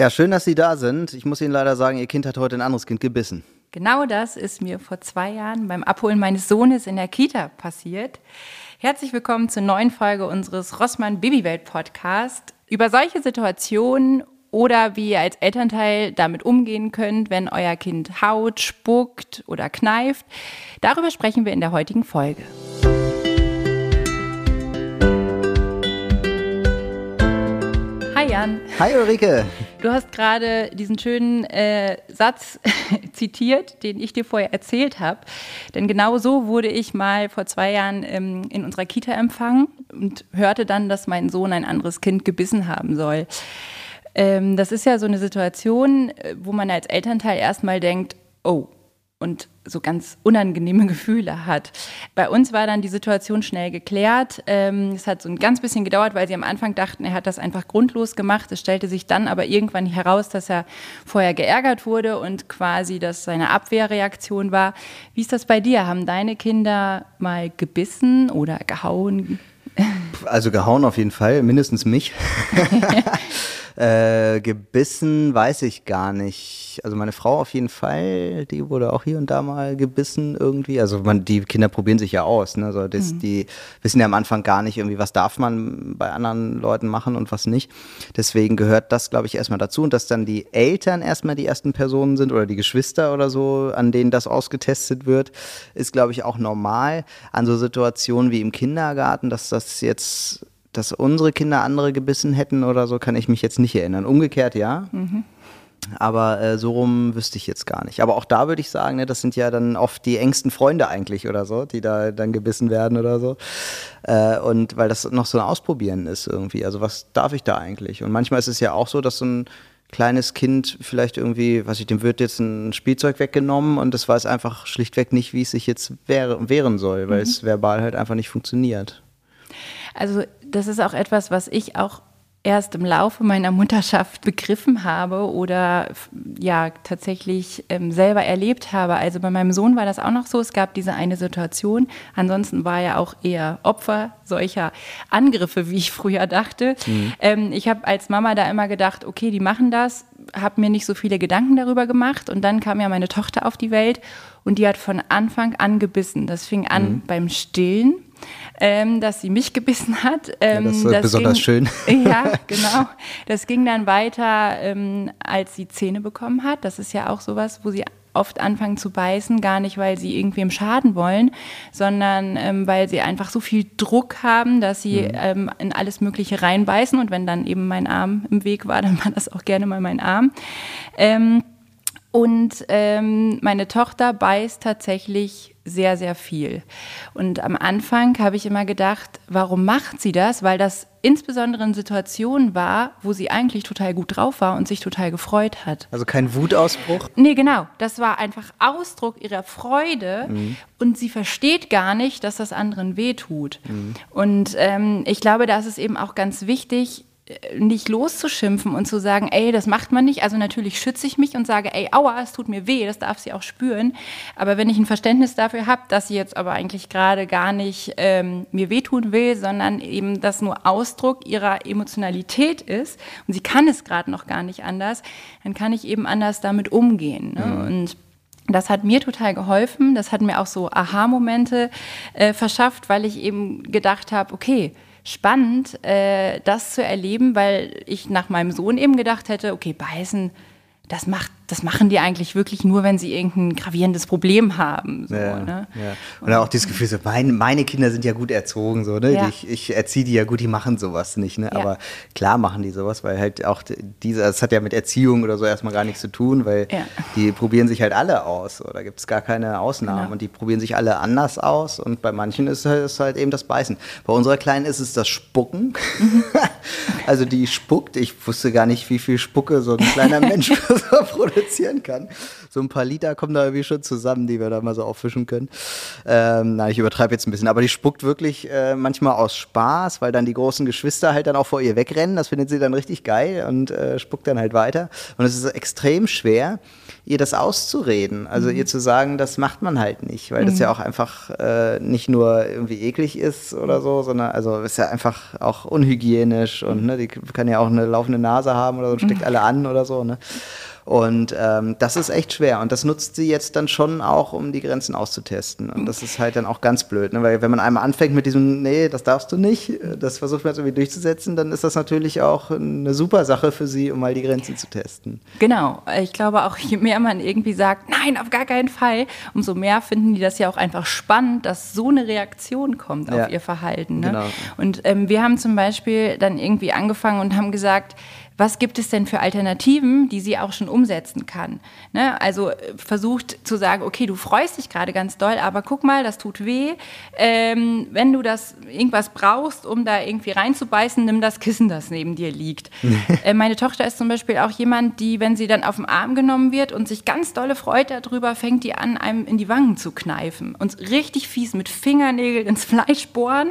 Ja, schön, dass Sie da sind. Ich muss Ihnen leider sagen, Ihr Kind hat heute ein anderes Kind gebissen. Genau das ist mir vor zwei Jahren beim Abholen meines Sohnes in der Kita passiert. Herzlich willkommen zur neuen Folge unseres Rossmann Babywelt Podcast. Über solche Situationen oder wie ihr als Elternteil damit umgehen könnt, wenn euer Kind haut, spuckt oder kneift. Darüber sprechen wir in der heutigen Folge. Jan. Hi Ulrike. Du hast gerade diesen schönen äh, Satz zitiert, den ich dir vorher erzählt habe. Denn genau so wurde ich mal vor zwei Jahren ähm, in unserer Kita empfangen und hörte dann, dass mein Sohn ein anderes Kind gebissen haben soll. Ähm, das ist ja so eine Situation, äh, wo man als Elternteil erstmal denkt, oh, und so ganz unangenehme Gefühle hat. Bei uns war dann die Situation schnell geklärt. Ähm, es hat so ein ganz bisschen gedauert, weil sie am Anfang dachten, er hat das einfach grundlos gemacht. Es stellte sich dann aber irgendwann heraus, dass er vorher geärgert wurde und quasi das seine Abwehrreaktion war. Wie ist das bei dir? Haben deine Kinder mal gebissen oder gehauen? Also gehauen auf jeden Fall, mindestens mich. Äh, gebissen weiß ich gar nicht. Also meine Frau auf jeden Fall, die wurde auch hier und da mal gebissen irgendwie. Also man, die Kinder probieren sich ja aus. Ne? Also das, mhm. Die wissen ja am Anfang gar nicht irgendwie, was darf man bei anderen Leuten machen und was nicht. Deswegen gehört das, glaube ich, erstmal dazu. Und dass dann die Eltern erstmal die ersten Personen sind oder die Geschwister oder so, an denen das ausgetestet wird, ist, glaube ich, auch normal. An so Situationen wie im Kindergarten, dass das jetzt dass unsere Kinder andere gebissen hätten oder so, kann ich mich jetzt nicht erinnern. Umgekehrt ja. Mhm. Aber äh, so rum wüsste ich jetzt gar nicht. Aber auch da würde ich sagen, ne, das sind ja dann oft die engsten Freunde eigentlich oder so, die da dann gebissen werden oder so. Äh, und weil das noch so ein Ausprobieren ist irgendwie. Also was darf ich da eigentlich? Und manchmal ist es ja auch so, dass so ein kleines Kind vielleicht irgendwie, was ich, dem wird jetzt ein Spielzeug weggenommen und das weiß einfach schlichtweg nicht, wie es sich jetzt wehren soll, weil mhm. es verbal halt einfach nicht funktioniert. Also das ist auch etwas, was ich auch erst im Laufe meiner Mutterschaft begriffen habe oder ja tatsächlich ähm, selber erlebt habe. Also bei meinem Sohn war das auch noch so. Es gab diese eine Situation. Ansonsten war er auch eher Opfer solcher Angriffe, wie ich früher dachte. Mhm. Ähm, ich habe als Mama da immer gedacht, okay, die machen das, habe mir nicht so viele Gedanken darüber gemacht. Und dann kam ja meine Tochter auf die Welt und die hat von Anfang an gebissen. Das fing an mhm. beim Stillen ähm, dass sie mich gebissen hat. Ähm, ja, das ist das besonders ging, schön. Ja, genau. Das ging dann weiter, ähm, als sie Zähne bekommen hat. Das ist ja auch sowas, wo sie oft anfangen zu beißen, gar nicht, weil sie irgendwem schaden wollen, sondern ähm, weil sie einfach so viel Druck haben, dass sie mhm. ähm, in alles Mögliche reinbeißen. Und wenn dann eben mein Arm im Weg war, dann war das auch gerne mal mein Arm. Ähm, und ähm, meine Tochter beißt tatsächlich sehr, sehr viel. Und am Anfang habe ich immer gedacht, warum macht sie das? Weil das insbesondere in Situationen war, wo sie eigentlich total gut drauf war und sich total gefreut hat. Also kein Wutausbruch? Nee, genau. Das war einfach Ausdruck ihrer Freude mhm. und sie versteht gar nicht, dass das anderen wehtut. Mhm. Und ähm, ich glaube, da ist es eben auch ganz wichtig, nicht loszuschimpfen und zu sagen, ey, das macht man nicht. Also natürlich schütze ich mich und sage, ey, aua, es tut mir weh, das darf sie auch spüren. Aber wenn ich ein Verständnis dafür habe, dass sie jetzt aber eigentlich gerade gar nicht ähm, mir wehtun will, sondern eben das nur Ausdruck ihrer Emotionalität ist und sie kann es gerade noch gar nicht anders, dann kann ich eben anders damit umgehen. Ne? Mhm. Und das hat mir total geholfen. Das hat mir auch so Aha-Momente äh, verschafft, weil ich eben gedacht habe, okay, spannend, äh, das zu erleben, weil ich nach meinem Sohn eben gedacht hätte, okay, beißen, das macht das machen die eigentlich wirklich nur, wenn sie irgendein gravierendes Problem haben. So, ja, ne? ja. Und auch das Gefühl, so, mein, meine Kinder sind ja gut erzogen, so, ne? Ja. Ich, ich erziehe die ja gut, die machen sowas nicht. Ne? Aber klar machen die sowas, weil halt auch diese, das hat ja mit Erziehung oder so erstmal gar nichts zu tun, weil die probieren sich halt alle aus. Oder gibt es gar keine Ausnahmen. Genau. Und die probieren sich alle anders aus. Und bei manchen ist es halt eben das Beißen. Bei unserer Kleinen ist es das Spucken. Mhm. also die spuckt. Ich wusste gar nicht, wie viel Spucke so ein kleiner Mensch produziert produzieren kann. So ein paar Liter kommen da irgendwie schon zusammen, die wir da mal so auffischen können. Ähm, nein, ich übertreibe jetzt ein bisschen, aber die spuckt wirklich äh, manchmal aus Spaß, weil dann die großen Geschwister halt dann auch vor ihr wegrennen. Das findet sie dann richtig geil und äh, spuckt dann halt weiter. Und es ist extrem schwer, ihr das auszureden. Also mhm. ihr zu sagen, das macht man halt nicht, weil mhm. das ja auch einfach äh, nicht nur irgendwie eklig ist oder so, sondern also ist ja einfach auch unhygienisch und ne, die kann ja auch eine laufende Nase haben oder so und steckt mhm. alle an oder so. Ne? Und ähm, das ist echt schwer. Und das nutzt sie jetzt dann schon auch, um die Grenzen auszutesten. Und das ist halt dann auch ganz blöd, ne? weil wenn man einmal anfängt mit diesem, nee, das darfst du nicht, das versucht man jetzt irgendwie durchzusetzen, dann ist das natürlich auch eine super Sache für sie, um mal die Grenzen zu testen. Genau. Ich glaube auch, je mehr man irgendwie sagt, nein, auf gar keinen Fall, umso mehr finden die das ja auch einfach spannend, dass so eine Reaktion kommt ja. auf ihr Verhalten. Ne? Genau. Und ähm, wir haben zum Beispiel dann irgendwie angefangen und haben gesagt, was gibt es denn für Alternativen, die sie auch schon umsetzen kann. Ne? Also äh, versucht zu sagen, okay, du freust dich gerade ganz doll, aber guck mal, das tut weh. Ähm, wenn du das irgendwas brauchst, um da irgendwie reinzubeißen, nimm das Kissen, das neben dir liegt. äh, meine Tochter ist zum Beispiel auch jemand, die, wenn sie dann auf den Arm genommen wird und sich ganz dolle freut darüber, fängt die an, einem in die Wangen zu kneifen und richtig fies mit Fingernägeln ins Fleisch bohren.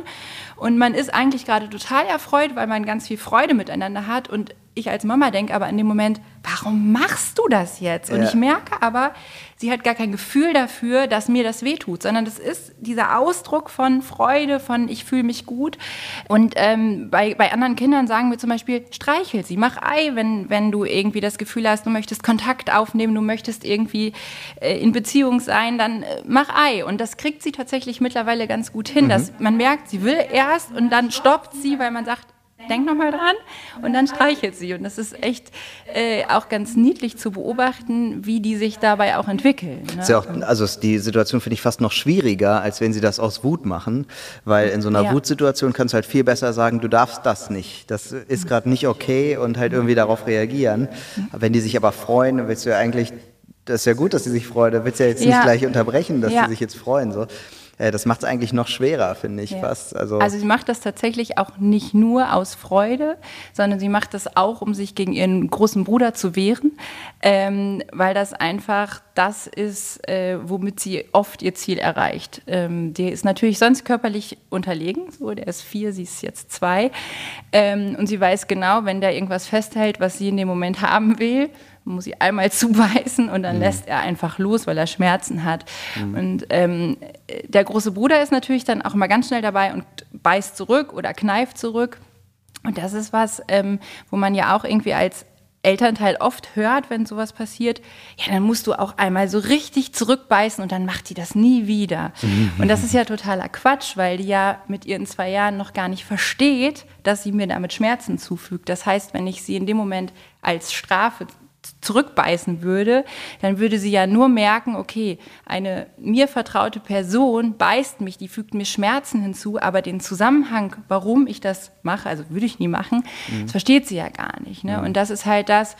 Und man ist eigentlich gerade total erfreut, weil man ganz viel Freude miteinander hat. Und ich als Mama denke aber in dem Moment, warum machst du das jetzt? Und ja. ich merke aber, sie hat gar kein Gefühl dafür, dass mir das wehtut, sondern das ist dieser Ausdruck von Freude, von ich fühle mich gut. Und ähm, bei, bei anderen Kindern sagen wir zum Beispiel, streichel sie, mach Ei, wenn, wenn du irgendwie das Gefühl hast, du möchtest Kontakt aufnehmen, du möchtest irgendwie äh, in Beziehung sein, dann äh, mach Ei. Und das kriegt sie tatsächlich mittlerweile ganz gut hin, mhm. dass man merkt, sie will erst und dann stoppt sie, weil man sagt, denk nochmal dran und dann streichelt sie. Und das ist echt äh, auch ganz niedlich zu beobachten, wie die sich dabei auch entwickeln. Ne? Ja auch, also die Situation finde ich fast noch schwieriger, als wenn sie das aus Wut machen, weil in so einer ja. Wutsituation kannst du halt viel besser sagen, du darfst das nicht, das ist gerade nicht okay und halt irgendwie darauf reagieren. Wenn die sich aber freuen, dann willst du ja eigentlich das ist ja gut, dass sie sich freuen. Da willst du ja jetzt ja. nicht gleich unterbrechen, dass ja. sie sich jetzt freuen. So. Äh, das macht es eigentlich noch schwerer, finde ich ja. fast. Also, also sie macht das tatsächlich auch nicht nur aus Freude, sondern sie macht das auch, um sich gegen ihren großen Bruder zu wehren, ähm, weil das einfach das ist, äh, womit sie oft ihr Ziel erreicht. Ähm, der ist natürlich sonst körperlich unterlegen, so, der ist vier, sie ist jetzt zwei. Ähm, und sie weiß genau, wenn der irgendwas festhält, was sie in dem Moment haben will, muss sie einmal zubeißen und dann mhm. lässt er einfach los, weil er Schmerzen hat. Mhm. Und ähm, der große Bruder ist natürlich dann auch immer ganz schnell dabei und beißt zurück oder kneift zurück. Und das ist was, ähm, wo man ja auch irgendwie als Elternteil oft hört, wenn sowas passiert, ja, dann musst du auch einmal so richtig zurückbeißen und dann macht die das nie wieder. Mhm. Und das ist ja totaler Quatsch, weil die ja mit ihren zwei Jahren noch gar nicht versteht, dass sie mir damit Schmerzen zufügt. Das heißt, wenn ich sie in dem Moment als Strafe zurückbeißen würde, dann würde sie ja nur merken, okay, eine mir vertraute Person beißt mich, die fügt mir Schmerzen hinzu, aber den Zusammenhang, warum ich das mache, also würde ich nie machen, mhm. das versteht sie ja gar nicht. Ne? Mhm. Und das ist halt das,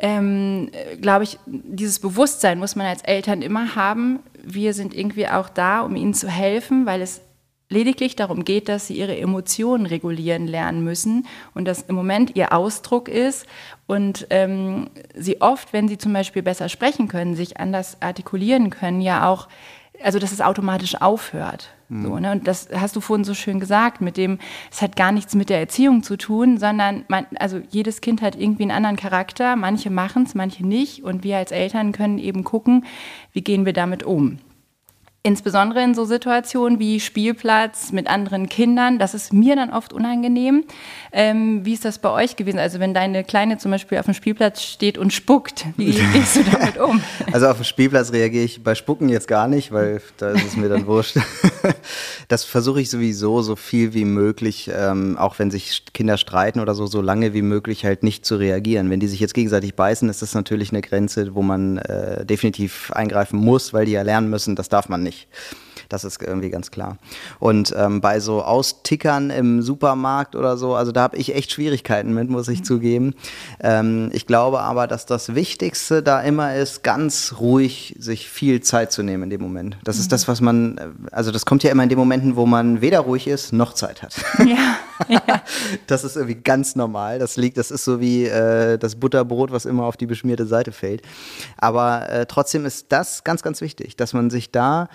ähm, glaube ich, dieses Bewusstsein muss man als Eltern immer haben. Wir sind irgendwie auch da, um ihnen zu helfen, weil es lediglich darum geht, dass sie ihre Emotionen regulieren lernen müssen und das im Moment ihr Ausdruck ist und ähm, sie oft, wenn sie zum Beispiel besser sprechen können, sich anders artikulieren können, ja auch, also dass es automatisch aufhört. Mhm. So, ne? Und das hast du vorhin so schön gesagt, mit dem, es hat gar nichts mit der Erziehung zu tun, sondern man, also jedes Kind hat irgendwie einen anderen Charakter, manche machen es, manche nicht und wir als Eltern können eben gucken, wie gehen wir damit um. Insbesondere in so Situationen wie Spielplatz mit anderen Kindern, das ist mir dann oft unangenehm. Ähm, wie ist das bei euch gewesen? Also wenn deine Kleine zum Beispiel auf dem Spielplatz steht und spuckt, wie gehst du damit um? Also auf dem Spielplatz reagiere ich bei Spucken jetzt gar nicht, weil da ist es mir dann wurscht. Das versuche ich sowieso so viel wie möglich, ähm, auch wenn sich Kinder streiten oder so, so lange wie möglich halt nicht zu reagieren. Wenn die sich jetzt gegenseitig beißen, ist das natürlich eine Grenze, wo man äh, definitiv eingreifen muss, weil die ja lernen müssen, das darf man nicht nicht. Das ist irgendwie ganz klar. Und ähm, bei so Austickern im Supermarkt oder so, also da habe ich echt Schwierigkeiten mit, muss ich mhm. zugeben. Ähm, ich glaube aber, dass das Wichtigste da immer ist, ganz ruhig sich viel Zeit zu nehmen in dem Moment. Das mhm. ist das, was man, also das kommt ja immer in den Momenten, wo man weder ruhig ist noch Zeit hat. Ja. ja. Das ist irgendwie ganz normal. Das liegt, das ist so wie äh, das Butterbrot, was immer auf die beschmierte Seite fällt. Aber äh, trotzdem ist das ganz, ganz wichtig, dass man sich da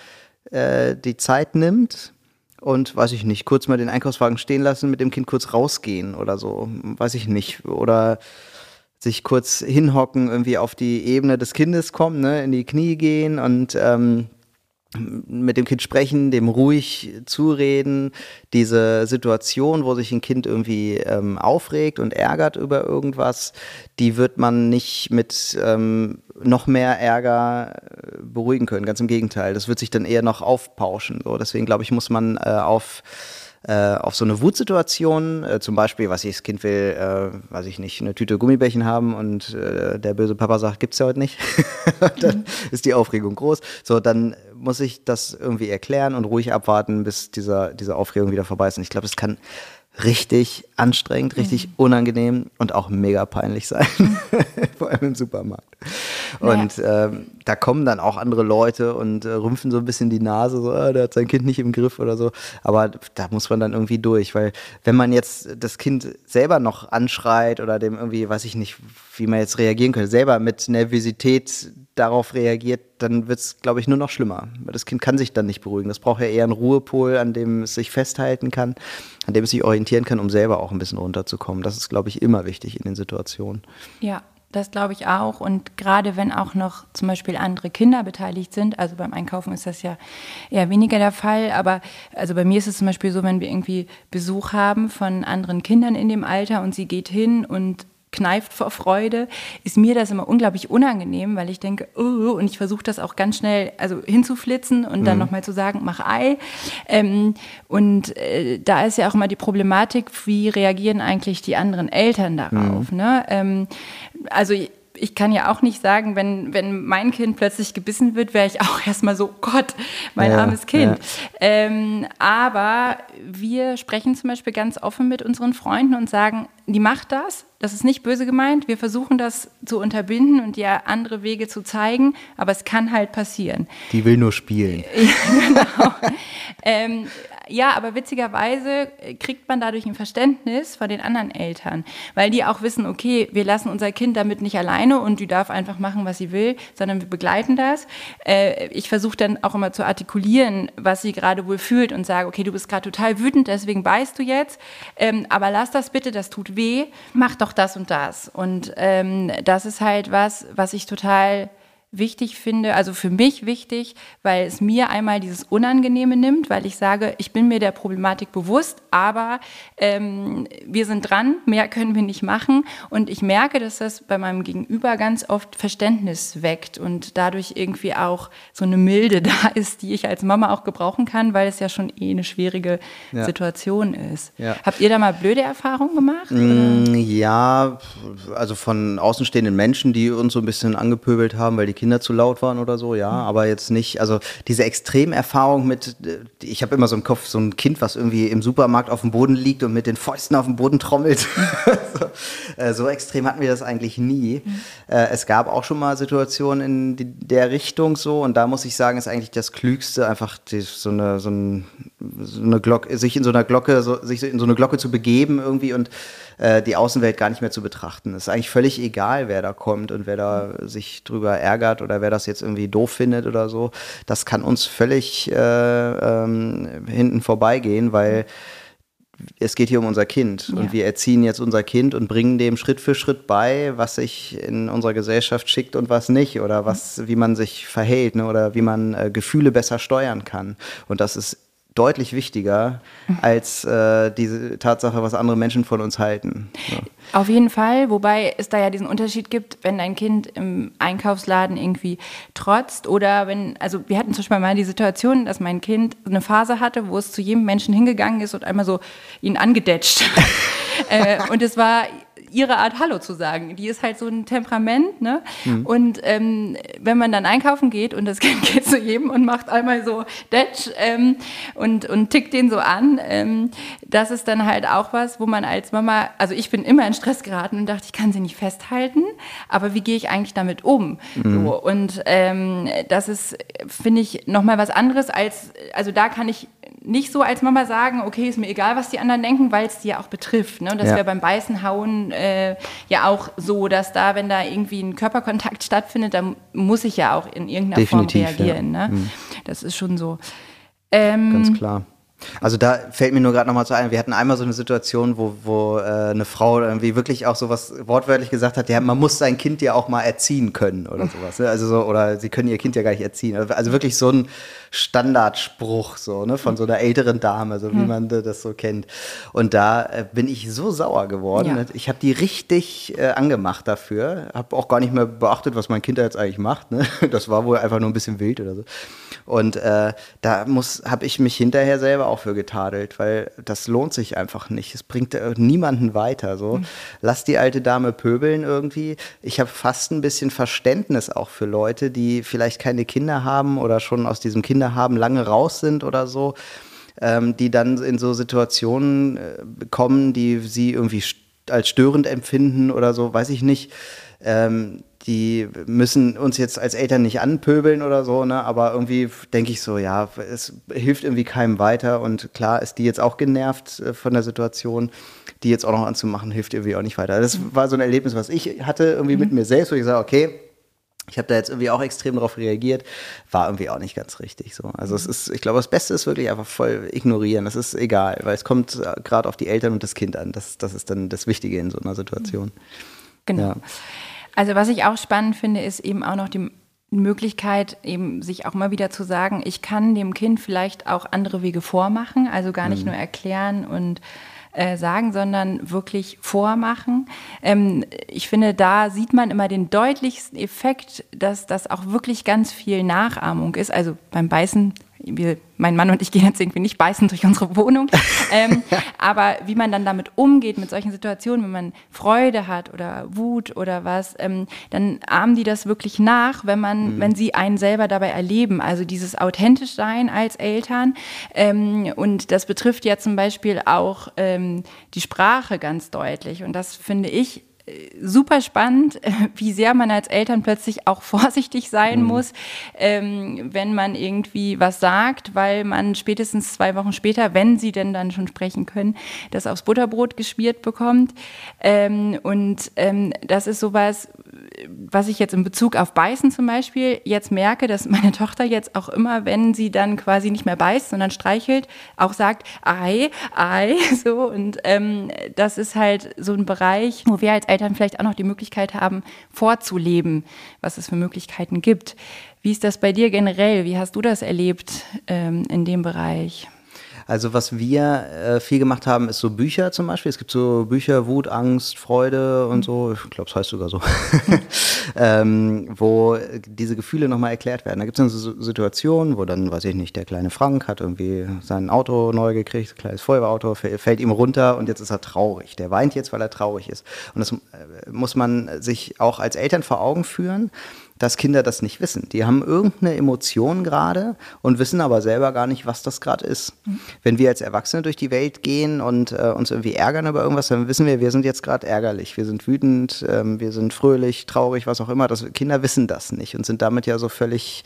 äh, die Zeit nimmt und, weiß ich nicht, kurz mal den Einkaufswagen stehen lassen, mit dem Kind kurz rausgehen oder so, weiß ich nicht. Oder sich kurz hinhocken, irgendwie auf die Ebene des Kindes kommen, ne, in die Knie gehen und ähm, mit dem Kind sprechen, dem ruhig zureden, diese Situation, wo sich ein Kind irgendwie ähm, aufregt und ärgert über irgendwas, die wird man nicht mit ähm, noch mehr Ärger äh, beruhigen können. Ganz im Gegenteil, das wird sich dann eher noch aufpauschen. So. Deswegen glaube ich, muss man äh, auf äh, auf so eine Wutsituation, äh, zum Beispiel, was ich, das Kind will, äh, weiß ich nicht, eine Tüte Gummibärchen haben und äh, der böse Papa sagt, gibt's ja heute nicht, dann mhm. ist die Aufregung groß. So, dann muss ich das irgendwie erklären und ruhig abwarten, bis dieser, diese Aufregung wieder vorbei ist. Und ich glaube, es kann richtig anstrengend, richtig mhm. unangenehm und auch mega peinlich sein, vor allem im Supermarkt. Und naja. ähm, da kommen dann auch andere Leute und äh, rümpfen so ein bisschen die Nase, so, ah, der hat sein Kind nicht im Griff oder so. Aber da muss man dann irgendwie durch, weil wenn man jetzt das Kind selber noch anschreit oder dem irgendwie, weiß ich nicht, wie man jetzt reagieren könnte, selber mit Nervosität darauf reagiert, dann wird es, glaube ich, nur noch schlimmer. Weil das Kind kann sich dann nicht beruhigen. Das braucht ja eher einen Ruhepol, an dem es sich festhalten kann, an dem es sich orientieren kann, um selber auch ein bisschen runterzukommen. Das ist, glaube ich, immer wichtig in den Situationen. Ja, das glaube ich auch. Und gerade wenn auch noch zum Beispiel andere Kinder beteiligt sind, also beim Einkaufen ist das ja eher weniger der Fall, aber also bei mir ist es zum Beispiel so, wenn wir irgendwie Besuch haben von anderen Kindern in dem Alter und sie geht hin und kneift vor Freude, ist mir das immer unglaublich unangenehm, weil ich denke, oh, und ich versuche das auch ganz schnell also hinzuflitzen und dann mhm. nochmal zu sagen, mach Ei. Ähm, und äh, da ist ja auch immer die Problematik, wie reagieren eigentlich die anderen Eltern darauf. Mhm. Ne? Ähm, also ich kann ja auch nicht sagen, wenn, wenn mein Kind plötzlich gebissen wird, wäre ich auch erstmal so, Gott, mein ja, armes Kind. Ja. Ähm, aber wir sprechen zum Beispiel ganz offen mit unseren Freunden und sagen, die macht das, das ist nicht böse gemeint, wir versuchen das zu unterbinden und dir andere Wege zu zeigen, aber es kann halt passieren. Die will nur spielen. genau. ähm, ja, aber witzigerweise äh, kriegt man dadurch ein Verständnis von den anderen Eltern, weil die auch wissen, okay, wir lassen unser Kind damit nicht alleine und die darf einfach machen, was sie will, sondern wir begleiten das. Äh, ich versuche dann auch immer zu artikulieren, was sie gerade wohl fühlt und sage, okay, du bist gerade total wütend, deswegen beißt du jetzt, ähm, aber lass das bitte, das tut weh, mach doch das und das. Und ähm, das ist halt was, was ich total wichtig finde, also für mich wichtig, weil es mir einmal dieses Unangenehme nimmt, weil ich sage, ich bin mir der Problematik bewusst, aber ähm, wir sind dran, mehr können wir nicht machen. Und ich merke, dass das bei meinem Gegenüber ganz oft Verständnis weckt und dadurch irgendwie auch so eine Milde da ist, die ich als Mama auch gebrauchen kann, weil es ja schon eh eine schwierige ja. Situation ist. Ja. Habt ihr da mal blöde Erfahrungen gemacht? Mm, ja, also von außenstehenden Menschen, die uns so ein bisschen angepöbelt haben, weil die Kinder zu laut waren oder so, ja, mhm. aber jetzt nicht, also diese Extremerfahrung mit, ich habe immer so im Kopf so ein Kind, was irgendwie im Supermarkt auf dem Boden liegt und mit den Fäusten auf dem Boden trommelt. so, äh, so, extrem hatten wir das eigentlich nie. Mhm. Äh, es gab auch schon mal Situationen in die, der Richtung so und da muss ich sagen, ist eigentlich das Klügste, einfach die, so, eine, so, ein, so eine Glocke, sich in so einer Glocke, so, sich in so eine Glocke zu begeben irgendwie und äh, die Außenwelt gar nicht mehr zu betrachten. Es ist eigentlich völlig egal, wer da kommt und wer da sich drüber ärgert oder wer das jetzt irgendwie doof findet oder so. Das kann uns völlig äh, ähm, hinten vorbeigehen, weil es geht hier um unser Kind ja. und wir erziehen jetzt unser Kind und bringen dem Schritt für Schritt bei, was sich in unserer Gesellschaft schickt und was nicht oder was, wie man sich verhält ne, oder wie man äh, Gefühle besser steuern kann. Und das ist deutlich wichtiger als äh, diese Tatsache, was andere Menschen von uns halten. So. Auf jeden Fall, wobei es da ja diesen Unterschied gibt, wenn dein Kind im Einkaufsladen irgendwie trotzt oder wenn, also wir hatten zum Beispiel mal die Situation, dass mein Kind eine Phase hatte, wo es zu jedem Menschen hingegangen ist und einmal so ihn angedetscht. äh, und es war ihre Art Hallo zu sagen. Die ist halt so ein Temperament, ne? Mhm. Und ähm, wenn man dann einkaufen geht und das Kind geht zu jedem und macht einmal so Detsch ähm, und, und tickt den so an, ähm, das ist dann halt auch was, wo man als Mama, also ich bin immer in Stress geraten und dachte, ich kann sie nicht festhalten, aber wie gehe ich eigentlich damit um? Mhm. So, und ähm, das ist, finde ich, nochmal was anderes als, also da kann ich nicht so als Mama sagen, okay, ist mir egal, was die anderen denken, weil es die ja auch betrifft. Ne? Und das ja. wäre beim Beißen, Hauen äh, ja auch so, dass da, wenn da irgendwie ein Körperkontakt stattfindet, dann muss ich ja auch in irgendeiner Definitiv, Form reagieren. Ja. Ne? Mhm. Das ist schon so. Ähm, Ganz klar. Also da fällt mir nur gerade nochmal zu ein, wir hatten einmal so eine Situation, wo, wo äh, eine Frau irgendwie wirklich auch sowas wortwörtlich gesagt hat, ja, man muss sein Kind ja auch mal erziehen können oder sowas. Ne? Also so, oder sie können ihr Kind ja gar nicht erziehen. Also wirklich so ein Standardspruch so, ne, von so einer älteren Dame, so wie hm. man das so kennt. Und da äh, bin ich so sauer geworden. Ja. Ich habe die richtig äh, angemacht dafür, habe auch gar nicht mehr beachtet, was mein Kind da jetzt eigentlich macht. Ne? Das war wohl einfach nur ein bisschen wild oder so. Und äh, da muss, habe ich mich hinterher selber auch für getadelt, weil das lohnt sich einfach nicht. Es bringt äh, niemanden weiter. So, mhm. lass die alte Dame pöbeln irgendwie. Ich habe fast ein bisschen Verständnis auch für Leute, die vielleicht keine Kinder haben oder schon aus diesem Kinder haben, lange raus sind oder so. Ähm, die dann in so Situationen äh, kommen, die sie irgendwie als störend empfinden oder so, weiß ich nicht. Ähm, die müssen uns jetzt als Eltern nicht anpöbeln oder so, ne? aber irgendwie denke ich so, ja, es hilft irgendwie keinem weiter und klar ist die jetzt auch genervt äh, von der Situation, die jetzt auch noch anzumachen, hilft irgendwie auch nicht weiter. Das war so ein Erlebnis, was ich hatte irgendwie mhm. mit mir selbst, wo ich sage, okay, ich habe da jetzt irgendwie auch extrem darauf reagiert, war irgendwie auch nicht ganz richtig so. Also es ist, ich glaube, das Beste ist wirklich einfach voll ignorieren. Das ist egal, weil es kommt äh, gerade auf die Eltern und das Kind an. Das, das ist dann das Wichtige in so einer Situation. Genau. Ja. Also was ich auch spannend finde, ist eben auch noch die Möglichkeit, eben sich auch mal wieder zu sagen, ich kann dem Kind vielleicht auch andere Wege vormachen, also gar nicht mhm. nur erklären und äh, sagen, sondern wirklich vormachen. Ähm, ich finde, da sieht man immer den deutlichsten Effekt, dass das auch wirklich ganz viel Nachahmung ist. Also beim Beißen wir, mein Mann und ich gehen jetzt irgendwie nicht beißen durch unsere Wohnung. ähm, aber wie man dann damit umgeht, mit solchen Situationen, wenn man Freude hat oder Wut oder was, ähm, dann ahmen die das wirklich nach, wenn man, mhm. wenn sie einen selber dabei erleben. Also dieses authentisch sein als Eltern. Ähm, und das betrifft ja zum Beispiel auch ähm, die Sprache ganz deutlich. Und das finde ich super spannend, wie sehr man als Eltern plötzlich auch vorsichtig sein mhm. muss, ähm, wenn man irgendwie was sagt, weil man spätestens zwei Wochen später, wenn sie denn dann schon sprechen können, das aufs Butterbrot geschmiert bekommt. Ähm, und ähm, das ist sowas, was ich jetzt in Bezug auf Beißen zum Beispiel jetzt merke, dass meine Tochter jetzt auch immer, wenn sie dann quasi nicht mehr beißt, sondern streichelt, auch sagt, ei, ei, so. Und ähm, das ist halt so ein Bereich, wo wir als Eltern vielleicht auch noch die Möglichkeit haben, vorzuleben, was es für Möglichkeiten gibt. Wie ist das bei dir generell? Wie hast du das erlebt ähm, in dem Bereich? Also was wir äh, viel gemacht haben, ist so Bücher zum Beispiel. Es gibt so Bücher, Wut, Angst, Freude und so. Ich glaube, es heißt sogar so. ähm, wo diese Gefühle nochmal erklärt werden. Da gibt es dann so Situationen, wo dann, weiß ich nicht, der kleine Frank hat irgendwie sein Auto neu gekriegt, ein kleines Feuerwehrauto, fällt ihm runter und jetzt ist er traurig. Der weint jetzt, weil er traurig ist. Und das äh, muss man sich auch als Eltern vor Augen führen dass Kinder das nicht wissen. Die haben irgendeine Emotion gerade und wissen aber selber gar nicht, was das gerade ist. Mhm. Wenn wir als Erwachsene durch die Welt gehen und äh, uns irgendwie ärgern über irgendwas, dann wissen wir, wir sind jetzt gerade ärgerlich, wir sind wütend, ähm, wir sind fröhlich, traurig, was auch immer. Das, Kinder wissen das nicht und sind damit ja so völlig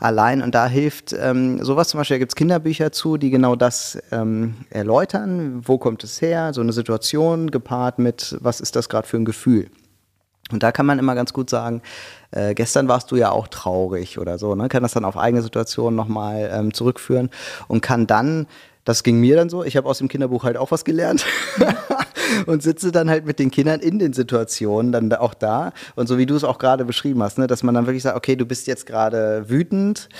allein. Und da hilft ähm, sowas zum Beispiel, da gibt es Kinderbücher zu, die genau das ähm, erläutern. Wo kommt es her? So eine Situation gepaart mit, was ist das gerade für ein Gefühl? Und da kann man immer ganz gut sagen, äh, gestern warst du ja auch traurig oder so, ne? kann das dann auf eigene Situationen nochmal ähm, zurückführen und kann dann, das ging mir dann so, ich habe aus dem Kinderbuch halt auch was gelernt und sitze dann halt mit den Kindern in den Situationen dann auch da und so wie du es auch gerade beschrieben hast, ne? dass man dann wirklich sagt, okay, du bist jetzt gerade wütend,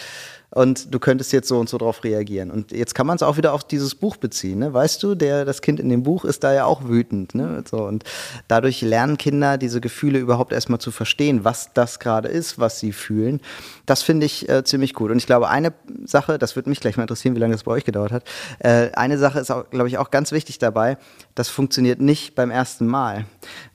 und du könntest jetzt so und so drauf reagieren. Und jetzt kann man es auch wieder auf dieses Buch beziehen. Ne? Weißt du, der, das Kind in dem Buch ist da ja auch wütend. Ne? So, und dadurch lernen Kinder diese Gefühle überhaupt erstmal zu verstehen, was das gerade ist, was sie fühlen. Das finde ich äh, ziemlich gut. Und ich glaube, eine Sache, das würde mich gleich mal interessieren, wie lange das bei euch gedauert hat. Äh, eine Sache ist, glaube ich, auch ganz wichtig dabei. Das funktioniert nicht beim ersten Mal.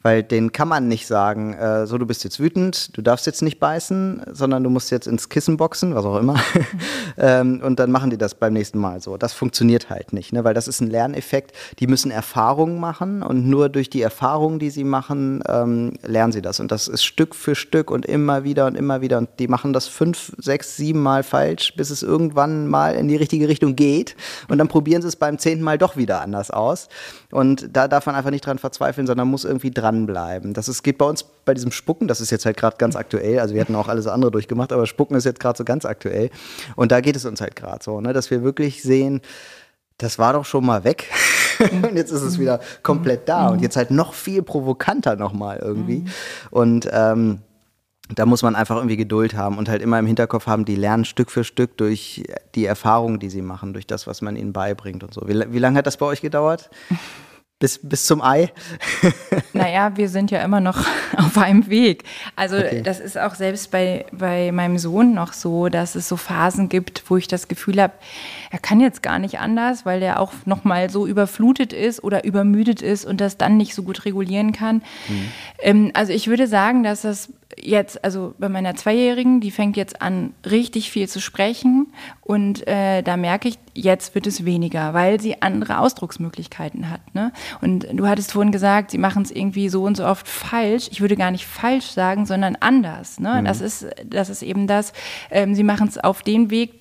Weil den kann man nicht sagen, äh, so, du bist jetzt wütend, du darfst jetzt nicht beißen, sondern du musst jetzt ins Kissen boxen, was auch immer. ähm, und dann machen die das beim nächsten Mal so. Das funktioniert halt nicht, ne? weil das ist ein Lerneffekt. Die müssen Erfahrungen machen und nur durch die Erfahrungen, die sie machen, ähm, lernen sie das. Und das ist Stück für Stück und immer wieder und immer wieder. Und die machen das fünf, sechs, sieben Mal falsch, bis es irgendwann mal in die richtige Richtung geht. Und dann probieren sie es beim zehnten Mal doch wieder anders aus. Und da darf man einfach nicht dran verzweifeln, sondern muss irgendwie dranbleiben. Das ist, geht bei uns bei diesem Spucken, das ist jetzt halt gerade ganz aktuell. Also wir hatten auch alles andere durchgemacht, aber Spucken ist jetzt gerade so ganz aktuell. Und da geht es uns halt gerade so, ne, dass wir wirklich sehen, das war doch schon mal weg. und jetzt ist es wieder komplett da. Und jetzt halt noch viel provokanter nochmal irgendwie. Und ähm, da muss man einfach irgendwie Geduld haben und halt immer im Hinterkopf haben, die lernen Stück für Stück durch die Erfahrungen, die sie machen, durch das, was man ihnen beibringt und so. Wie, wie lange hat das bei euch gedauert? Bis, bis zum Ei? naja, wir sind ja immer noch auf einem Weg. Also okay. das ist auch selbst bei, bei meinem Sohn noch so, dass es so Phasen gibt, wo ich das Gefühl habe, er kann jetzt gar nicht anders, weil der auch noch mal so überflutet ist oder übermüdet ist und das dann nicht so gut regulieren kann. Mhm. Ähm, also ich würde sagen, dass das jetzt, also bei meiner Zweijährigen, die fängt jetzt an, richtig viel zu sprechen. Und äh, da merke ich, jetzt wird es weniger, weil sie andere Ausdrucksmöglichkeiten hat. Ne? Und du hattest vorhin gesagt, sie machen es irgendwie so und so oft falsch. Ich würde gar nicht falsch sagen, sondern anders. Ne? Mhm. Das, ist, das ist eben das, ähm, sie machen es auf den Weg,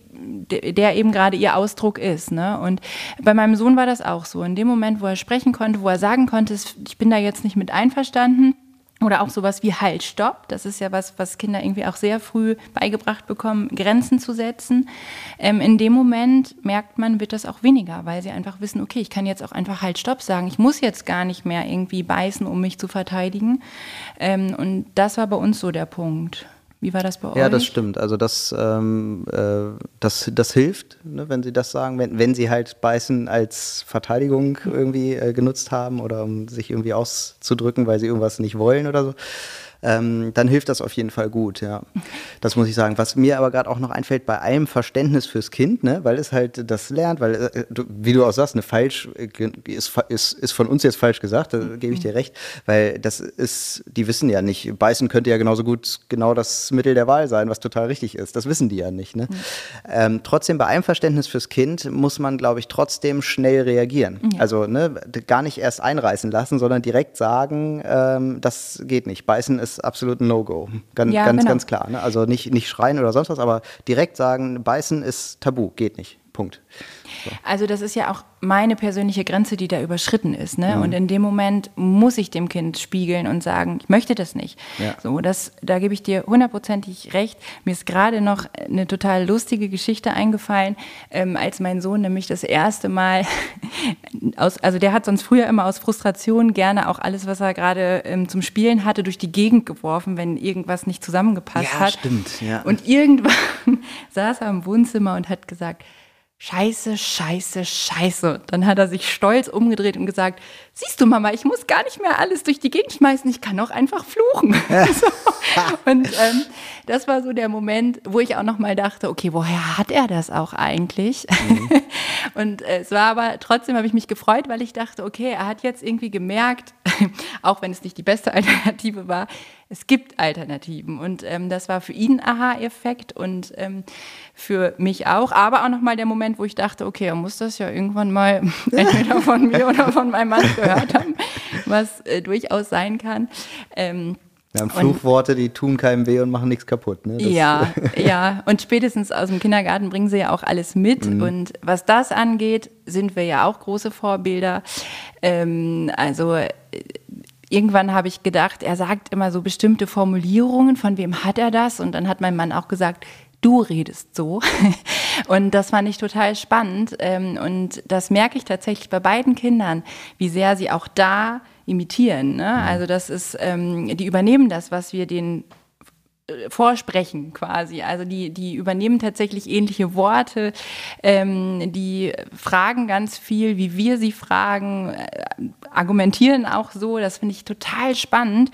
der eben gerade ihr Ausdruck ist. Ne? Und bei meinem Sohn war das auch so. In dem Moment, wo er sprechen konnte, wo er sagen konnte, ich bin da jetzt nicht mit einverstanden, oder auch sowas wie Halt, Stopp. Das ist ja was, was Kinder irgendwie auch sehr früh beigebracht bekommen, Grenzen zu setzen. Ähm, in dem Moment merkt man, wird das auch weniger, weil sie einfach wissen, okay, ich kann jetzt auch einfach Halt, Stopp sagen. Ich muss jetzt gar nicht mehr irgendwie beißen, um mich zu verteidigen. Ähm, und das war bei uns so der Punkt. Wie war das bei euch? Ja, das stimmt. Also das, ähm, äh, das, das hilft, ne, wenn Sie das sagen, wenn, wenn Sie halt Beißen als Verteidigung irgendwie äh, genutzt haben oder um sich irgendwie auszudrücken, weil Sie irgendwas nicht wollen oder so ähm, dann hilft das auf jeden Fall gut, ja. Das muss ich sagen. Was mir aber gerade auch noch einfällt, bei allem Verständnis fürs Kind, ne, weil es halt das lernt, weil, äh, du, wie du auch sagst, eine falsch äh, ist, ist, ist von uns jetzt falsch gesagt, da gebe ich dir recht, weil das ist, die wissen ja nicht, beißen könnte ja genauso gut genau das Mittel der Wahl sein, was total richtig ist. Das wissen die ja nicht. Ne? Mhm. Ähm, trotzdem, bei allem Verständnis fürs Kind muss man, glaube ich, trotzdem schnell reagieren. Ja. Also ne, gar nicht erst einreißen lassen, sondern direkt sagen, ähm, das geht nicht. Beißen ist ist absolut ein No-Go. Ganz, ja, ganz, genau. ganz klar. Ne? Also nicht, nicht schreien oder sonst was, aber direkt sagen, beißen ist tabu, geht nicht. Punkt. So. Also das ist ja auch meine persönliche Grenze, die da überschritten ist. Ne? Mhm. Und in dem Moment muss ich dem Kind spiegeln und sagen, ich möchte das nicht. Ja. So, das, da gebe ich dir hundertprozentig recht. Mir ist gerade noch eine total lustige Geschichte eingefallen, ähm, als mein Sohn nämlich das erste Mal aus, also der hat sonst früher immer aus Frustration gerne auch alles, was er gerade ähm, zum Spielen hatte, durch die Gegend geworfen, wenn irgendwas nicht zusammengepasst ja, hat. Stimmt, ja. Und irgendwann saß er im Wohnzimmer und hat gesagt, Scheiße, scheiße, scheiße. Dann hat er sich stolz umgedreht und gesagt, siehst du Mama, ich muss gar nicht mehr alles durch die Gegend schmeißen, ich kann auch einfach fluchen. Ja. so. Und ähm, das war so der Moment, wo ich auch nochmal dachte, okay, woher hat er das auch eigentlich? Mhm. und äh, es war aber, trotzdem habe ich mich gefreut, weil ich dachte, okay, er hat jetzt irgendwie gemerkt, auch wenn es nicht die beste Alternative war, es gibt Alternativen. Und ähm, das war für ihn ein Aha-Effekt und ähm, für mich auch. Aber auch nochmal der Moment, wo ich dachte, okay, er muss das ja irgendwann mal entweder von mir oder von meinem Mann gehört haben, was äh, durchaus sein kann. Ähm, wir haben Fluchworte, die tun keinem weh und machen nichts kaputt. Ne? ja, ja. Und spätestens aus dem Kindergarten bringen sie ja auch alles mit. Mhm. Und was das angeht, sind wir ja auch große Vorbilder. Ähm, also äh, irgendwann habe ich gedacht, er sagt immer so bestimmte Formulierungen, von wem hat er das? Und dann hat mein Mann auch gesagt, du redest so. Und das fand ich total spannend. Ähm, und das merke ich tatsächlich bei beiden Kindern, wie sehr sie auch da imitieren. Ne? Mhm. Also das ist, ähm, die übernehmen das, was wir denen äh, vorsprechen quasi. Also die, die übernehmen tatsächlich ähnliche Worte, ähm, die fragen ganz viel, wie wir sie fragen, äh, argumentieren auch so. Das finde ich total spannend.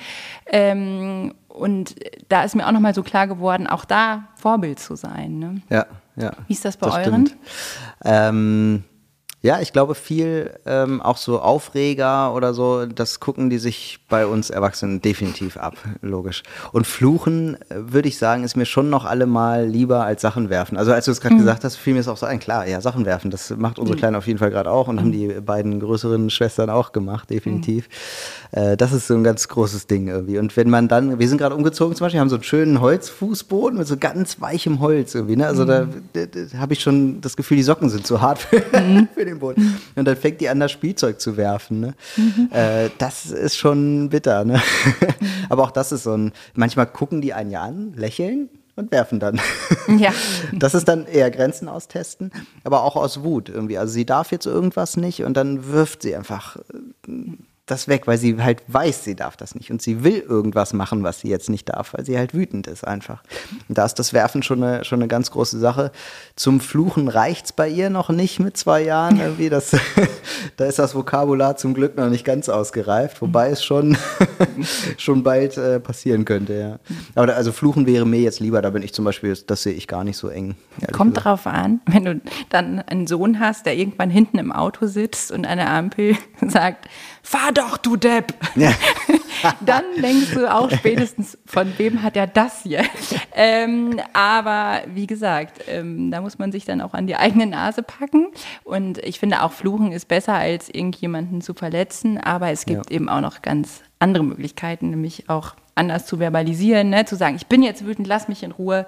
Ähm, und da ist mir auch nochmal so klar geworden, auch da Vorbild zu sein. Ne? Ja, ja. Wie ist das bei das euren? Ähm, ja, ich glaube viel ähm, auch so Aufreger oder so, das gucken die sich bei uns Erwachsenen definitiv ab, logisch. Und Fluchen, äh, würde ich sagen, ist mir schon noch allemal lieber als Sachen werfen. Also als du es gerade mhm. gesagt hast, fiel mir es auch so ein, klar, ja, Sachen werfen, das macht unsere mhm. Kleine auf jeden Fall gerade auch und mhm. haben die beiden größeren Schwestern auch gemacht, definitiv. Mhm. Äh, das ist so ein ganz großes Ding irgendwie. Und wenn man dann, wir sind gerade umgezogen zum Beispiel, haben so einen schönen Holzfußboden mit so ganz weichem Holz irgendwie, ne? Also da, mhm. da, da habe ich schon das Gefühl, die Socken sind zu hart für, mhm. für den Boden. Und dann fängt die an, das Spielzeug zu werfen. Ne? Mhm. Äh, das ist schon bitter. Ne? Aber auch das ist so ein, manchmal gucken die einen ja an, lächeln und werfen dann. Ja. Das ist dann eher Grenzen austesten, aber auch aus Wut irgendwie. Also sie darf jetzt irgendwas nicht und dann wirft sie einfach das weg, weil sie halt weiß, sie darf das nicht. Und sie will irgendwas machen, was sie jetzt nicht darf, weil sie halt wütend ist einfach. Und da ist das Werfen schon eine, schon eine ganz große Sache. Zum Fluchen reicht es bei ihr noch nicht mit zwei Jahren. Irgendwie. Das, da ist das Vokabular zum Glück noch nicht ganz ausgereift, wobei es schon, schon bald äh, passieren könnte. Ja. Aber da, also Fluchen wäre mir jetzt lieber, da bin ich zum Beispiel, das sehe ich gar nicht so eng. Kommt gesagt. drauf an, wenn du dann einen Sohn hast, der irgendwann hinten im Auto sitzt und eine Ampel sagt, fahr doch, du Depp. Ja. Dann denkst du auch spätestens, von wem hat er das hier? Ähm, aber wie gesagt, ähm, da muss man sich dann auch an die eigene Nase packen. Und ich finde auch Fluchen ist besser, als irgendjemanden zu verletzen. Aber es gibt ja. eben auch noch ganz andere Möglichkeiten, nämlich auch anders zu verbalisieren, ne? zu sagen, ich bin jetzt wütend, lass mich in Ruhe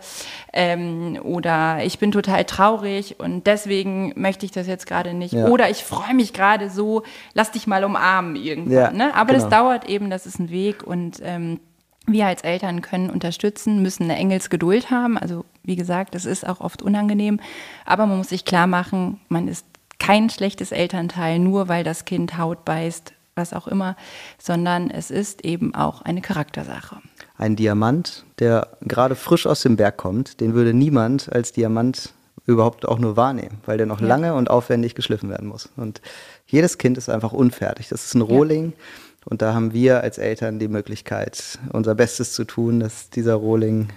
ähm, oder ich bin total traurig und deswegen möchte ich das jetzt gerade nicht ja. oder ich freue mich gerade so, lass dich mal umarmen irgendwann. Ja, ne? Aber genau. das dauert eben, das ist ein Weg und ähm, wir als Eltern können unterstützen, müssen eine Engelsgeduld haben. Also wie gesagt, das ist auch oft unangenehm, aber man muss sich klar machen, man ist kein schlechtes Elternteil, nur weil das Kind Haut beißt, was auch immer, sondern es ist eben auch eine Charaktersache. Ein Diamant, der gerade frisch aus dem Berg kommt, den würde niemand als Diamant überhaupt auch nur wahrnehmen, weil der noch ja. lange und aufwendig geschliffen werden muss. Und jedes Kind ist einfach unfertig. Das ist ein Rohling. Ja. Und da haben wir als Eltern die Möglichkeit, unser Bestes zu tun, dass dieser Rohling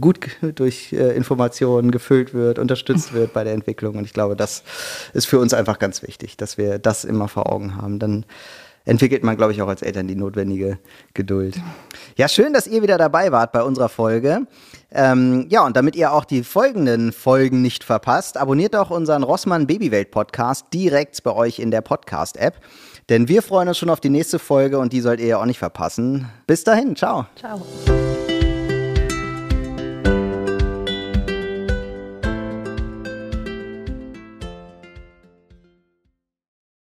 gut durch äh, Informationen gefüllt wird, unterstützt wird bei der Entwicklung. Und ich glaube, das ist für uns einfach ganz wichtig, dass wir das immer vor Augen haben. Dann entwickelt man, glaube ich, auch als Eltern die notwendige Geduld. Ja, schön, dass ihr wieder dabei wart bei unserer Folge. Ähm, ja, und damit ihr auch die folgenden Folgen nicht verpasst, abonniert doch unseren Rossmann Babywelt Podcast direkt bei euch in der Podcast-App. Denn wir freuen uns schon auf die nächste Folge und die sollt ihr ja auch nicht verpassen. Bis dahin, ciao. Ciao.